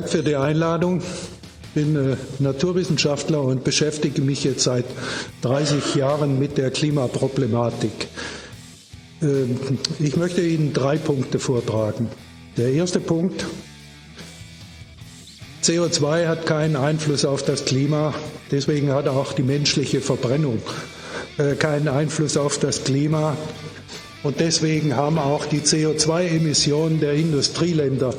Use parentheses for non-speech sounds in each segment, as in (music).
Dank für die Einladung. Ich bin äh, Naturwissenschaftler und beschäftige mich jetzt seit 30 Jahren mit der Klimaproblematik. Ähm, ich möchte Ihnen drei Punkte vortragen. Der erste Punkt, CO2 hat keinen Einfluss auf das Klima, deswegen hat auch die menschliche Verbrennung äh, keinen Einfluss auf das Klima. Und deswegen haben auch die CO2-Emissionen der Industrieländer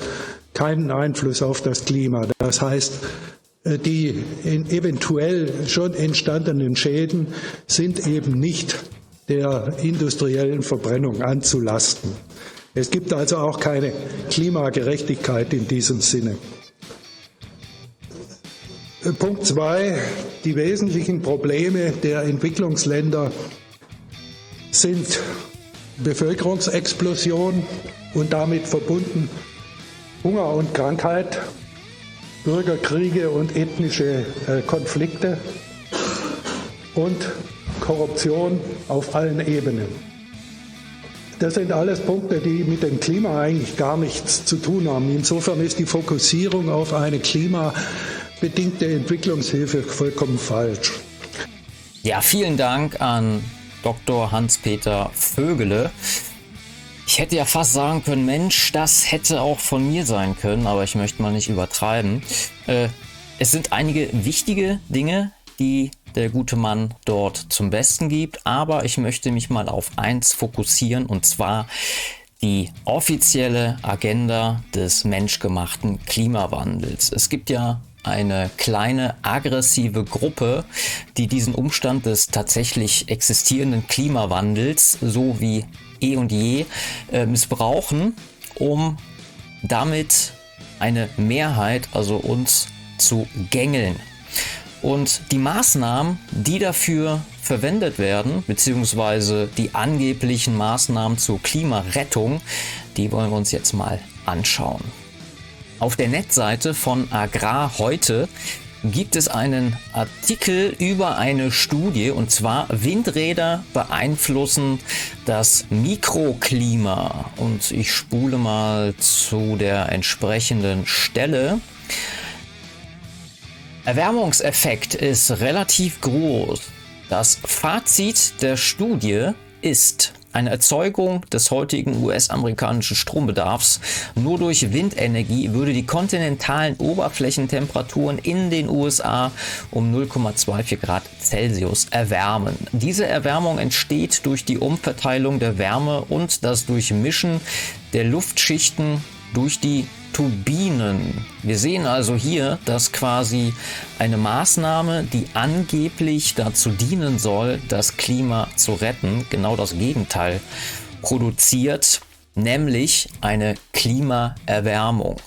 keinen Einfluss auf das Klima. Das heißt, äh, die eventuell schon entstandenen Schäden sind eben nicht der industriellen Verbrennung anzulasten. Es gibt also auch keine Klimagerechtigkeit in diesem Sinne. Äh, Punkt zwei, die wesentlichen Probleme der Entwicklungsländer sind Bevölkerungsexplosion und damit verbunden Hunger und Krankheit, Bürgerkriege und ethnische äh, Konflikte und Korruption auf allen Ebenen. Das sind alles Punkte, die mit dem Klima eigentlich gar nichts zu tun haben. Insofern ist die Fokussierung auf eine klimabedingte Entwicklungshilfe vollkommen falsch. Ja, vielen Dank an Dr. Hans-Peter Vögele. Ich hätte ja fast sagen können, Mensch, das hätte auch von mir sein können, aber ich möchte mal nicht übertreiben. Äh, es sind einige wichtige Dinge, die der gute Mann dort zum Besten gibt, aber ich möchte mich mal auf eins fokussieren und zwar die offizielle Agenda des menschgemachten Klimawandels. Es gibt ja eine kleine aggressive Gruppe, die diesen Umstand des tatsächlich existierenden Klimawandels so wie eh und je äh, missbrauchen, um damit eine Mehrheit, also uns, zu gängeln. Und die Maßnahmen, die dafür verwendet werden, beziehungsweise die angeblichen Maßnahmen zur Klimarettung, die wollen wir uns jetzt mal anschauen. Auf der Netzseite von Agrar heute gibt es einen Artikel über eine Studie und zwar Windräder beeinflussen das Mikroklima. Und ich spule mal zu der entsprechenden Stelle. Erwärmungseffekt ist relativ groß. Das Fazit der Studie ist, eine Erzeugung des heutigen US-amerikanischen Strombedarfs nur durch Windenergie würde die kontinentalen Oberflächentemperaturen in den USA um 0,24 Grad Celsius erwärmen. Diese Erwärmung entsteht durch die Umverteilung der Wärme und das Durchmischen der Luftschichten durch die Turbinen. Wir sehen also hier, dass quasi eine Maßnahme, die angeblich dazu dienen soll, das Klima zu retten, genau das Gegenteil produziert, nämlich eine Klimaerwärmung.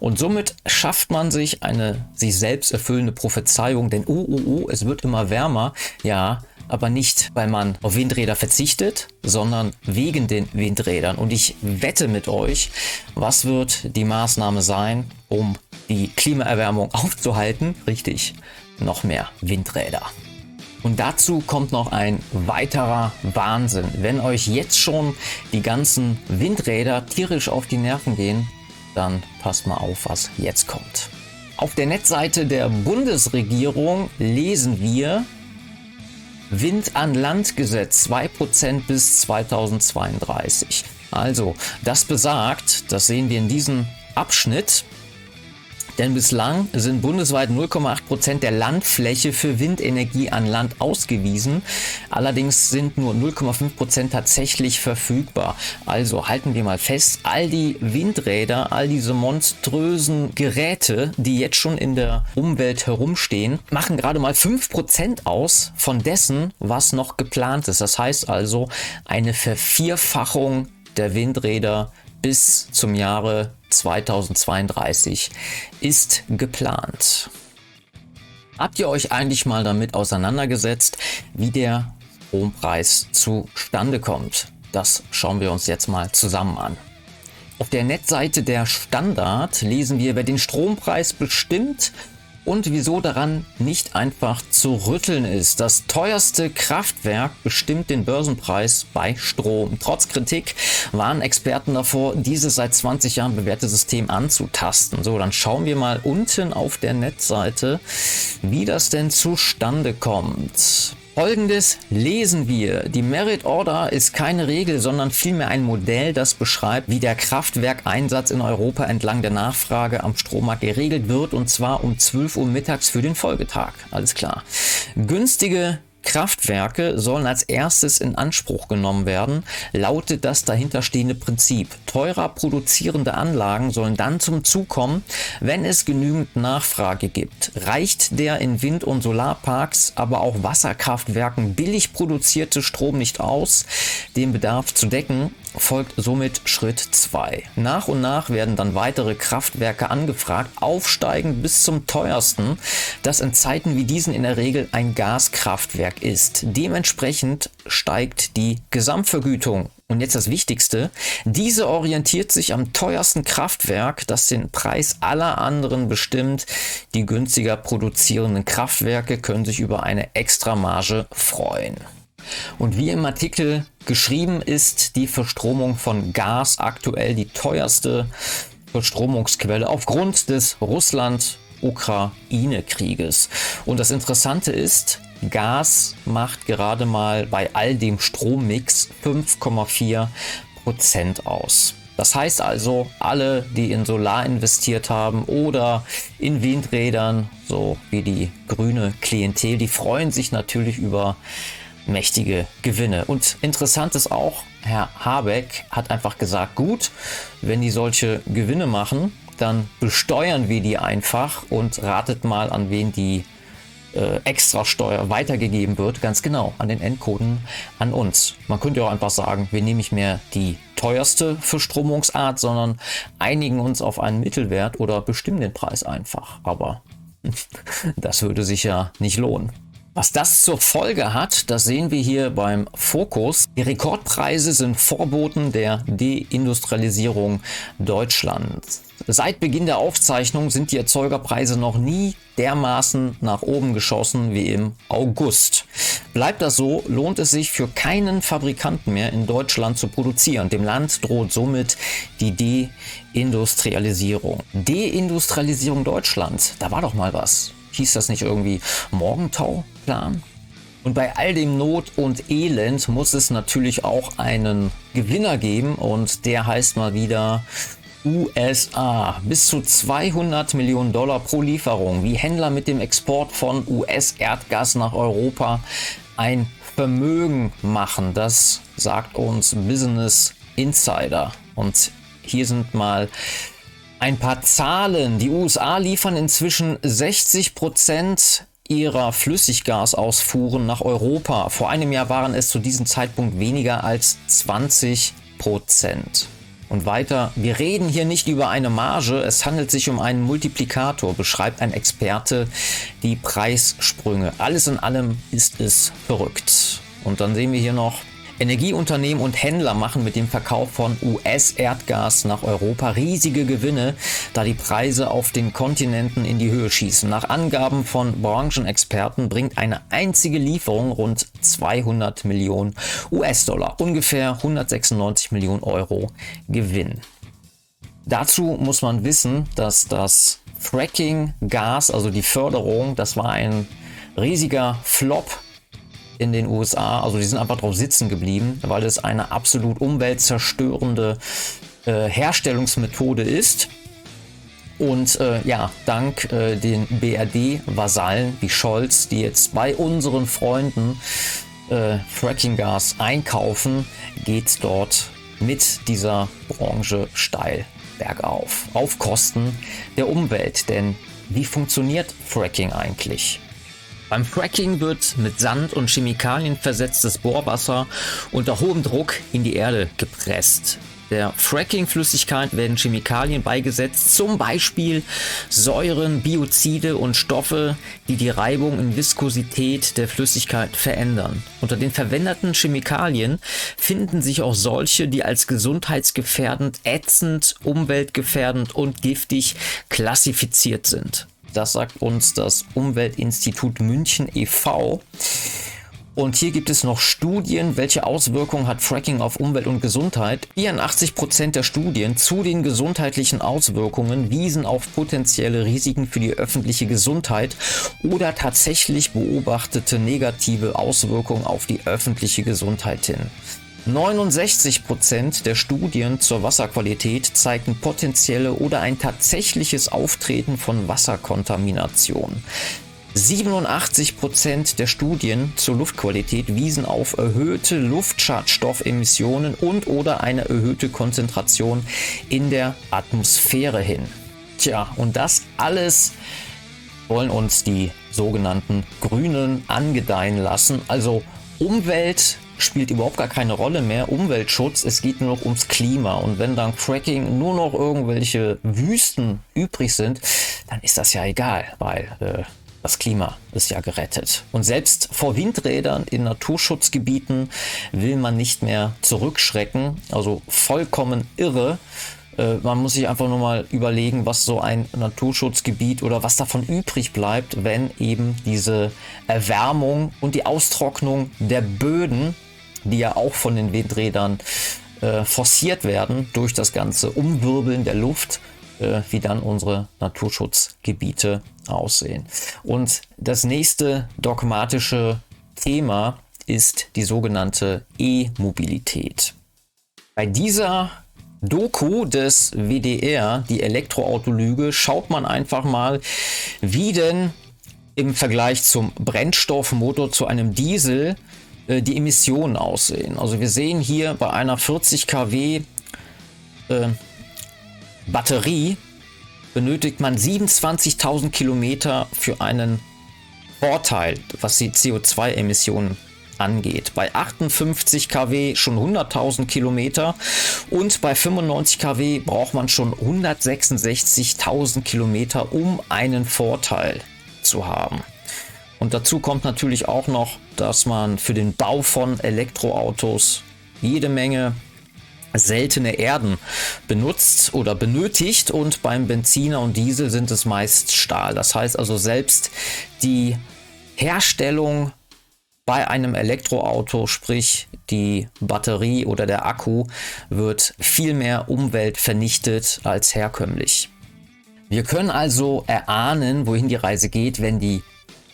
Und somit schafft man sich eine sich selbst erfüllende Prophezeiung, denn oh, oh, oh, es wird immer wärmer. Ja, aber nicht, weil man auf Windräder verzichtet, sondern wegen den Windrädern. Und ich wette mit euch, was wird die Maßnahme sein, um die Klimaerwärmung aufzuhalten? Richtig, noch mehr Windräder. Und dazu kommt noch ein weiterer Wahnsinn. Wenn euch jetzt schon die ganzen Windräder tierisch auf die Nerven gehen, dann passt mal auf, was jetzt kommt. Auf der Netzseite der Bundesregierung lesen wir, Wind an Land Gesetz 2% bis 2032. Also, das besagt, das sehen wir in diesem Abschnitt, denn bislang sind bundesweit 0,8 Prozent der Landfläche für Windenergie an Land ausgewiesen. Allerdings sind nur 0,5 Prozent tatsächlich verfügbar. Also halten wir mal fest, all die Windräder, all diese monströsen Geräte, die jetzt schon in der Umwelt herumstehen, machen gerade mal 5 Prozent aus von dessen, was noch geplant ist. Das heißt also eine Vervierfachung der Windräder bis zum Jahre 2032 ist geplant. Habt ihr euch eigentlich mal damit auseinandergesetzt, wie der Strompreis zustande kommt? Das schauen wir uns jetzt mal zusammen an. Auf der Netzseite der Standard lesen wir, wer den Strompreis bestimmt, und wieso daran nicht einfach zu rütteln ist. Das teuerste Kraftwerk bestimmt den Börsenpreis bei Strom. Trotz Kritik waren Experten davor, dieses seit 20 Jahren bewährte System anzutasten. So, dann schauen wir mal unten auf der Netzseite, wie das denn zustande kommt. Folgendes lesen wir. Die Merit Order ist keine Regel, sondern vielmehr ein Modell, das beschreibt, wie der Kraftwerkeinsatz in Europa entlang der Nachfrage am Strommarkt geregelt wird und zwar um 12 Uhr mittags für den Folgetag. Alles klar. Günstige Kraftwerke sollen als erstes in Anspruch genommen werden, lautet das dahinterstehende Prinzip. Teurer produzierende Anlagen sollen dann zum Zug kommen, wenn es genügend Nachfrage gibt. Reicht der in Wind- und Solarparks, aber auch Wasserkraftwerken billig produzierte Strom nicht aus, den Bedarf zu decken, folgt somit Schritt 2. Nach und nach werden dann weitere Kraftwerke angefragt, aufsteigend bis zum teuersten, das in Zeiten wie diesen in der Regel ein Gaskraftwerk ist. Dementsprechend steigt die Gesamtvergütung. Und jetzt das Wichtigste, diese orientiert sich am teuersten Kraftwerk, das den Preis aller anderen bestimmt. Die günstiger produzierenden Kraftwerke können sich über eine Extramarge freuen. Und wie im Artikel geschrieben ist die Verstromung von Gas aktuell die teuerste Verstromungsquelle aufgrund des Russland-Ukraine-Krieges. Und das Interessante ist, Gas macht gerade mal bei all dem Strommix 5,4 Prozent aus. Das heißt also, alle, die in Solar investiert haben oder in Windrädern, so wie die grüne Klientel, die freuen sich natürlich über mächtige Gewinne. Und interessant ist auch, Herr Habeck hat einfach gesagt, gut, wenn die solche Gewinne machen, dann besteuern wir die einfach und ratet mal, an wen die äh, Extrasteuer weitergegeben wird. Ganz genau, an den Endkunden, an uns. Man könnte auch einfach sagen, wir nehmen nicht mehr die teuerste Verstromungsart, sondern einigen uns auf einen Mittelwert oder bestimmen den Preis einfach. Aber (laughs) das würde sich ja nicht lohnen. Was das zur Folge hat, das sehen wir hier beim Fokus. Die Rekordpreise sind Vorboten der Deindustrialisierung Deutschlands. Seit Beginn der Aufzeichnung sind die Erzeugerpreise noch nie dermaßen nach oben geschossen wie im August. Bleibt das so, lohnt es sich für keinen Fabrikanten mehr in Deutschland zu produzieren. Dem Land droht somit die Deindustrialisierung. Deindustrialisierung Deutschlands, da war doch mal was hieß das nicht irgendwie Morgentauplan? Und bei all dem Not und Elend muss es natürlich auch einen Gewinner geben und der heißt mal wieder USA. Bis zu 200 Millionen Dollar pro Lieferung, wie Händler mit dem Export von US-Erdgas nach Europa ein Vermögen machen. Das sagt uns Business Insider. Und hier sind mal ein paar Zahlen. Die USA liefern inzwischen 60 Prozent ihrer Flüssiggasausfuhren nach Europa. Vor einem Jahr waren es zu diesem Zeitpunkt weniger als 20 Prozent. Und weiter, wir reden hier nicht über eine Marge, es handelt sich um einen Multiplikator, beschreibt ein Experte die Preissprünge. Alles in allem ist es verrückt. Und dann sehen wir hier noch Energieunternehmen und Händler machen mit dem Verkauf von US-Erdgas nach Europa riesige Gewinne, da die Preise auf den Kontinenten in die Höhe schießen. Nach Angaben von Branchenexperten bringt eine einzige Lieferung rund 200 Millionen US-Dollar, ungefähr 196 Millionen Euro Gewinn. Dazu muss man wissen, dass das Fracking-Gas, also die Förderung, das war ein riesiger Flop in den USA. Also die sind einfach drauf sitzen geblieben, weil es eine absolut umweltzerstörende äh, Herstellungsmethode ist. Und äh, ja, dank äh, den BRD-Vasallen wie Scholz, die jetzt bei unseren Freunden äh, Frackinggas einkaufen, geht es dort mit dieser Branche steil bergauf. Auf Kosten der Umwelt. Denn wie funktioniert Fracking eigentlich? Beim Fracking wird mit Sand und Chemikalien versetztes Bohrwasser unter hohem Druck in die Erde gepresst. Der Fracking-Flüssigkeit werden Chemikalien beigesetzt, zum Beispiel Säuren, Biozide und Stoffe, die die Reibung und Viskosität der Flüssigkeit verändern. Unter den verwendeten Chemikalien finden sich auch solche, die als gesundheitsgefährdend, ätzend, umweltgefährdend und giftig klassifiziert sind. Das sagt uns das Umweltinstitut München e.V. Und hier gibt es noch Studien, welche Auswirkungen hat Fracking auf Umwelt und Gesundheit. 84 Prozent der Studien zu den gesundheitlichen Auswirkungen wiesen auf potenzielle Risiken für die öffentliche Gesundheit oder tatsächlich beobachtete negative Auswirkungen auf die öffentliche Gesundheit hin. 69 Prozent der Studien zur Wasserqualität zeigten potenzielle oder ein tatsächliches Auftreten von Wasserkontamination. 87 Prozent der Studien zur Luftqualität wiesen auf erhöhte Luftschadstoffemissionen und oder eine erhöhte Konzentration in der Atmosphäre hin. Tja, und das alles wollen uns die sogenannten Grünen angedeihen lassen. Also Umwelt spielt überhaupt gar keine Rolle mehr. Umweltschutz, es geht nur noch ums Klima. Und wenn dann Fracking nur noch irgendwelche Wüsten übrig sind, dann ist das ja egal, weil äh, das Klima ist ja gerettet. Und selbst vor Windrädern in Naturschutzgebieten will man nicht mehr zurückschrecken. Also vollkommen irre. Äh, man muss sich einfach nur mal überlegen, was so ein Naturschutzgebiet oder was davon übrig bleibt, wenn eben diese Erwärmung und die Austrocknung der Böden, die ja auch von den Windrädern äh, forciert werden durch das ganze Umwirbeln der Luft, äh, wie dann unsere Naturschutzgebiete aussehen. Und das nächste dogmatische Thema ist die sogenannte E-Mobilität. Bei dieser Doku des WDR, die Elektroautolüge, schaut man einfach mal, wie denn im Vergleich zum Brennstoffmotor zu einem Diesel äh, die Emissionen aussehen. Also wir sehen hier bei einer 40 kW äh, Batterie benötigt man 27.000 Kilometer für einen Vorteil, was die CO2-Emissionen angeht. Bei 58 kW schon 100.000 Kilometer und bei 95 kW braucht man schon 166.000 Kilometer, um einen Vorteil zu haben. Und dazu kommt natürlich auch noch, dass man für den Bau von Elektroautos jede Menge seltene Erden benutzt oder benötigt und beim Benziner und Diesel sind es meist Stahl. Das heißt also selbst die Herstellung bei einem Elektroauto, sprich die Batterie oder der Akku, wird viel mehr Umwelt vernichtet als herkömmlich. Wir können also erahnen, wohin die Reise geht, wenn die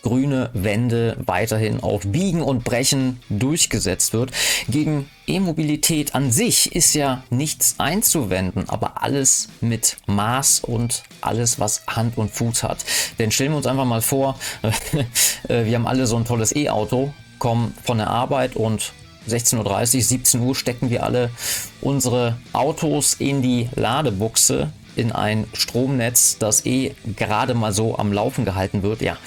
grüne Wende weiterhin auf Biegen und Brechen durchgesetzt wird. Gegen E-Mobilität an sich ist ja nichts einzuwenden, aber alles mit Maß und alles, was Hand und Fuß hat. Denn stellen wir uns einfach mal vor, (laughs) äh, wir haben alle so ein tolles E-Auto, kommen von der Arbeit und 16.30 Uhr, 17 Uhr stecken wir alle unsere Autos in die Ladebuchse, in ein Stromnetz, das eh gerade mal so am Laufen gehalten wird. Ja,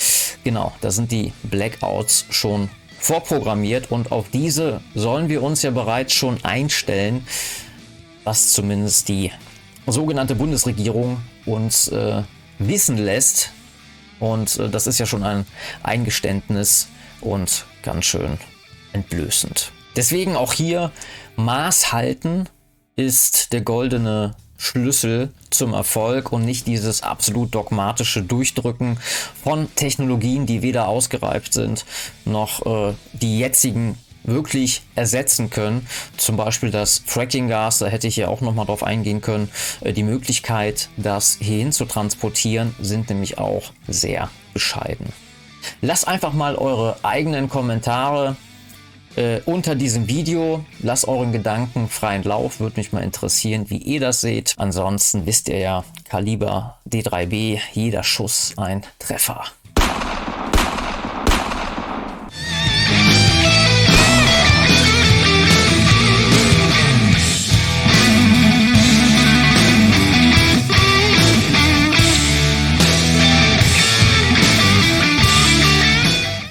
genau, da sind die Blackouts schon vorprogrammiert und auf diese sollen wir uns ja bereits schon einstellen, was zumindest die sogenannte Bundesregierung uns äh, wissen lässt. Und äh, das ist ja schon ein Eingeständnis und ganz schön entblößend. Deswegen auch hier Maß halten ist der goldene Schlüssel zum Erfolg und nicht dieses absolut dogmatische Durchdrücken von Technologien, die weder ausgereift sind noch äh, die jetzigen wirklich ersetzen können. Zum Beispiel das Fracking-Gas, da hätte ich ja auch nochmal drauf eingehen können. Äh, die Möglichkeit, das hierhin zu transportieren, sind nämlich auch sehr bescheiden. Lasst einfach mal eure eigenen Kommentare äh, unter diesem Video. Lasst euren Gedanken freien Lauf, würde mich mal interessieren, wie ihr das seht. Ansonsten wisst ihr ja, Kaliber D3B, jeder Schuss ein Treffer.